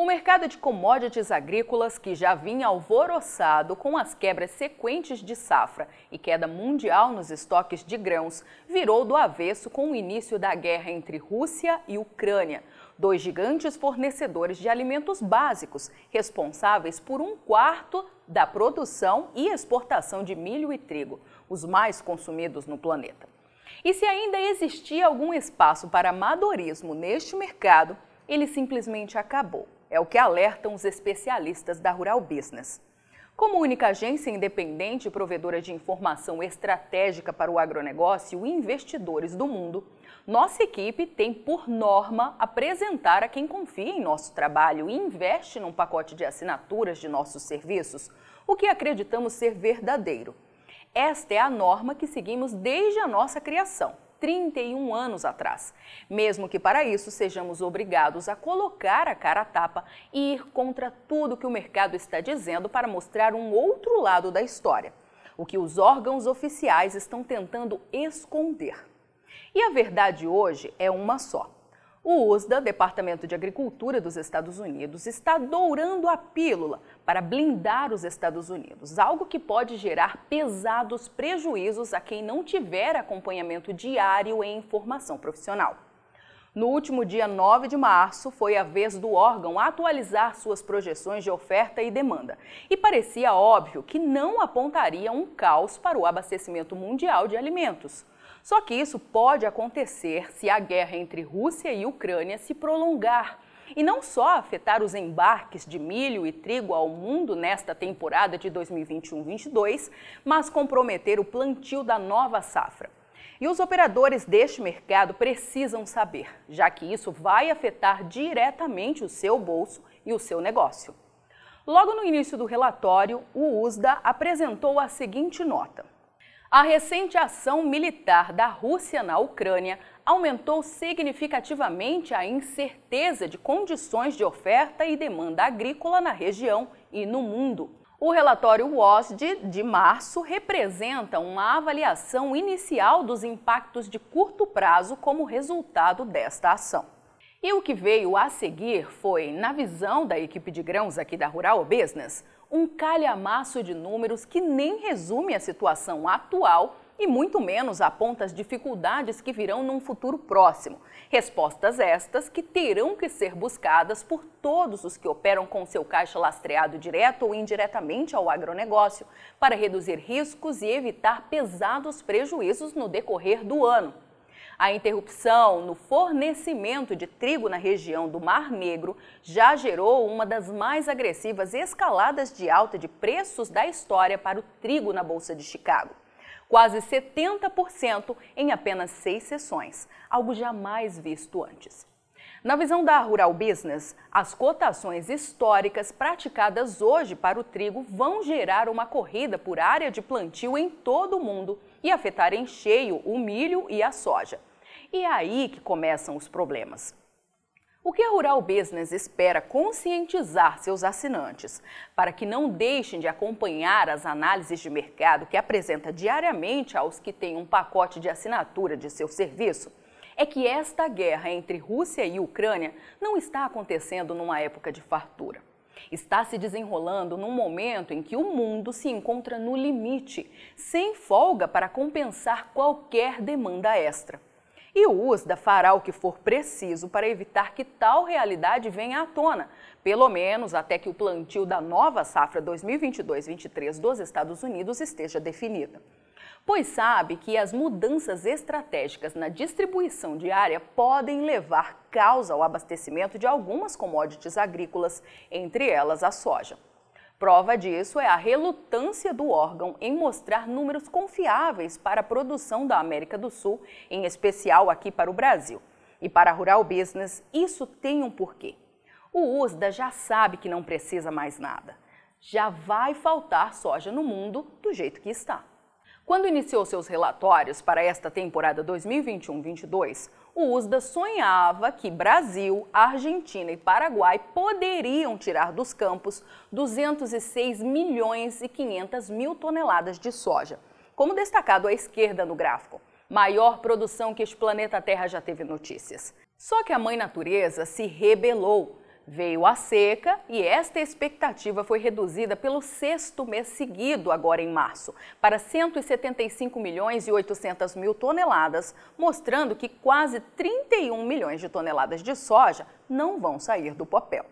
O mercado de commodities agrícolas, que já vinha alvoroçado com as quebras sequentes de safra e queda mundial nos estoques de grãos, virou do avesso com o início da guerra entre Rússia e Ucrânia, dois gigantes fornecedores de alimentos básicos, responsáveis por um quarto da produção e exportação de milho e trigo, os mais consumidos no planeta. E se ainda existia algum espaço para amadorismo neste mercado, ele simplesmente acabou. É o que alertam os especialistas da Rural Business. Como única agência independente e provedora de informação estratégica para o agronegócio e investidores do mundo, nossa equipe tem por norma apresentar a quem confia em nosso trabalho e investe num pacote de assinaturas de nossos serviços o que acreditamos ser verdadeiro. Esta é a norma que seguimos desde a nossa criação 31 anos atrás, mesmo que para isso sejamos obrigados a colocar a cara a tapa e ir contra tudo que o mercado está dizendo para mostrar um outro lado da história, o que os órgãos oficiais estão tentando esconder. E a verdade hoje é uma só. O USDA, Departamento de Agricultura dos Estados Unidos, está dourando a pílula para blindar os Estados Unidos, algo que pode gerar pesados prejuízos a quem não tiver acompanhamento diário em informação profissional. No último dia 9 de março, foi a vez do órgão atualizar suas projeções de oferta e demanda. E parecia óbvio que não apontaria um caos para o abastecimento mundial de alimentos. Só que isso pode acontecer se a guerra entre Rússia e Ucrânia se prolongar e não só afetar os embarques de milho e trigo ao mundo nesta temporada de 2021-22, mas comprometer o plantio da nova safra. E os operadores deste mercado precisam saber, já que isso vai afetar diretamente o seu bolso e o seu negócio. Logo no início do relatório, o USDA apresentou a seguinte nota. A recente ação militar da Rússia na Ucrânia aumentou significativamente a incerteza de condições de oferta e demanda agrícola na região e no mundo. O relatório WASD de março representa uma avaliação inicial dos impactos de curto prazo como resultado desta ação. E o que veio a seguir foi, na visão da equipe de grãos aqui da Rural Business, um calhamaço de números que nem resume a situação atual e muito menos aponta as dificuldades que virão num futuro próximo. Respostas estas que terão que ser buscadas por todos os que operam com seu caixa lastreado direto ou indiretamente ao agronegócio, para reduzir riscos e evitar pesados prejuízos no decorrer do ano. A interrupção no fornecimento de trigo na região do Mar Negro já gerou uma das mais agressivas escaladas de alta de preços da história para o trigo na Bolsa de Chicago. Quase 70% em apenas seis sessões, algo jamais visto antes. Na visão da Rural Business, as cotações históricas praticadas hoje para o trigo vão gerar uma corrida por área de plantio em todo o mundo e afetar em cheio o milho e a soja. E é aí que começam os problemas. O que a Rural Business espera conscientizar seus assinantes para que não deixem de acompanhar as análises de mercado que apresenta diariamente aos que têm um pacote de assinatura de seu serviço é que esta guerra entre Rússia e Ucrânia não está acontecendo numa época de fartura. Está se desenrolando num momento em que o mundo se encontra no limite, sem folga para compensar qualquer demanda extra. E o USDA fará o que for preciso para evitar que tal realidade venha à tona, pelo menos até que o plantio da nova safra 2022-23 dos Estados Unidos esteja definida. Pois sabe que as mudanças estratégicas na distribuição diária podem levar causa ao abastecimento de algumas commodities agrícolas, entre elas a soja. Prova disso é a relutância do órgão em mostrar números confiáveis para a produção da América do Sul, em especial aqui para o Brasil. E para a Rural Business, isso tem um porquê. O USDA já sabe que não precisa mais nada. Já vai faltar soja no mundo do jeito que está. Quando iniciou seus relatórios para esta temporada 2021-22, o USDA sonhava que Brasil, Argentina e Paraguai poderiam tirar dos campos 206 milhões e 500 mil toneladas de soja, como destacado à esquerda no gráfico. Maior produção que este planeta Terra já teve notícias. Só que a mãe natureza se rebelou Veio a seca e esta expectativa foi reduzida pelo sexto mês seguido, agora em março, para 175 milhões e 800 mil toneladas, mostrando que quase 31 milhões de toneladas de soja não vão sair do papel.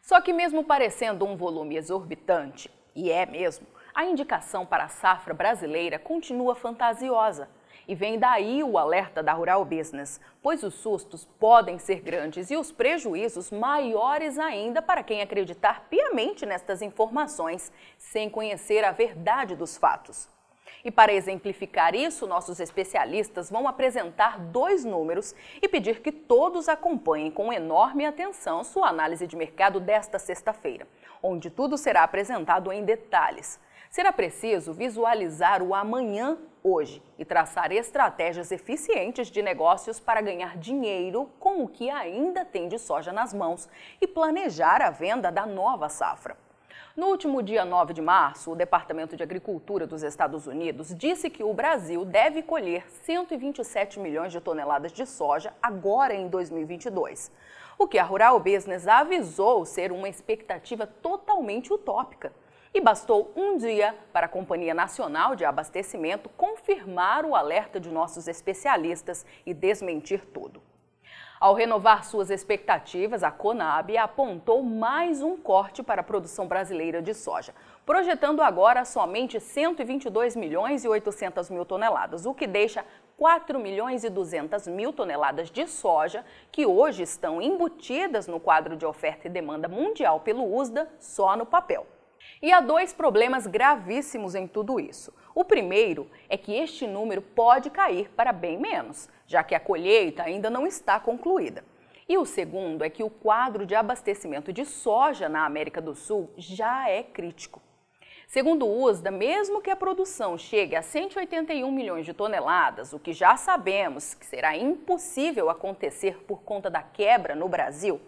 Só que, mesmo parecendo um volume exorbitante, e é mesmo, a indicação para a safra brasileira continua fantasiosa. E vem daí o alerta da Rural Business, pois os sustos podem ser grandes e os prejuízos maiores ainda para quem acreditar piamente nestas informações sem conhecer a verdade dos fatos. E para exemplificar isso, nossos especialistas vão apresentar dois números e pedir que todos acompanhem com enorme atenção sua análise de mercado desta sexta-feira, onde tudo será apresentado em detalhes. Será preciso visualizar o amanhã hoje e traçar estratégias eficientes de negócios para ganhar dinheiro com o que ainda tem de soja nas mãos e planejar a venda da nova safra. No último dia 9 de março, o Departamento de Agricultura dos Estados Unidos disse que o Brasil deve colher 127 milhões de toneladas de soja agora em 2022, o que a Rural Business avisou ser uma expectativa totalmente utópica. E bastou um dia para a Companhia Nacional de Abastecimento confirmar o alerta de nossos especialistas e desmentir tudo. Ao renovar suas expectativas, a Conab apontou mais um corte para a produção brasileira de soja, projetando agora somente 122 milhões e 800 mil toneladas, o que deixa 4 milhões e 200 mil toneladas de soja que hoje estão embutidas no quadro de oferta e demanda mundial pelo USDA só no papel. E há dois problemas gravíssimos em tudo isso. O primeiro é que este número pode cair para bem menos, já que a colheita ainda não está concluída. E o segundo é que o quadro de abastecimento de soja na América do Sul já é crítico. Segundo o USDA, mesmo que a produção chegue a 181 milhões de toneladas, o que já sabemos que será impossível acontecer por conta da quebra no Brasil,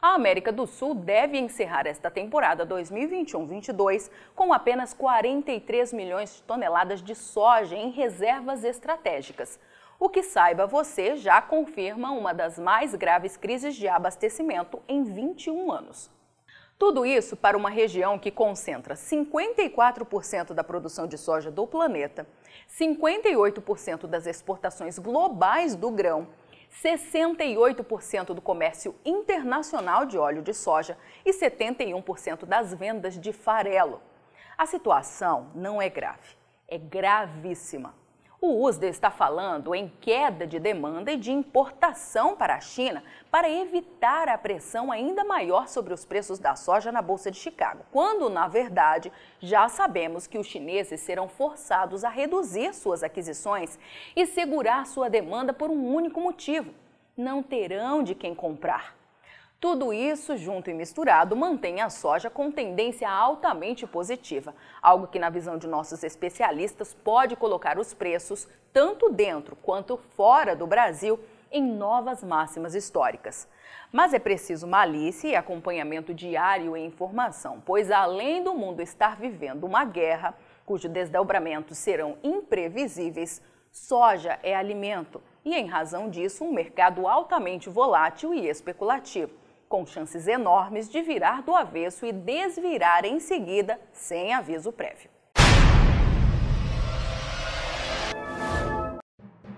a América do Sul deve encerrar esta temporada 2021-22 com apenas 43 milhões de toneladas de soja em reservas estratégicas. O que saiba você já confirma uma das mais graves crises de abastecimento em 21 anos. Tudo isso para uma região que concentra 54% da produção de soja do planeta, 58% das exportações globais do grão 68% do comércio internacional de óleo de soja e 71% das vendas de farelo. A situação não é grave, é gravíssima. O USDA está falando em queda de demanda e de importação para a China para evitar a pressão ainda maior sobre os preços da soja na Bolsa de Chicago, quando, na verdade, já sabemos que os chineses serão forçados a reduzir suas aquisições e segurar sua demanda por um único motivo: não terão de quem comprar. Tudo isso, junto e misturado, mantém a soja com tendência altamente positiva, algo que, na visão de nossos especialistas, pode colocar os preços, tanto dentro quanto fora do Brasil, em novas máximas históricas. Mas é preciso malícia e acompanhamento diário e informação, pois além do mundo estar vivendo uma guerra, cujos desdobramentos serão imprevisíveis, soja é alimento e, em razão disso, um mercado altamente volátil e especulativo com chances enormes de virar do avesso e desvirar em seguida sem aviso prévio.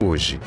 hoje.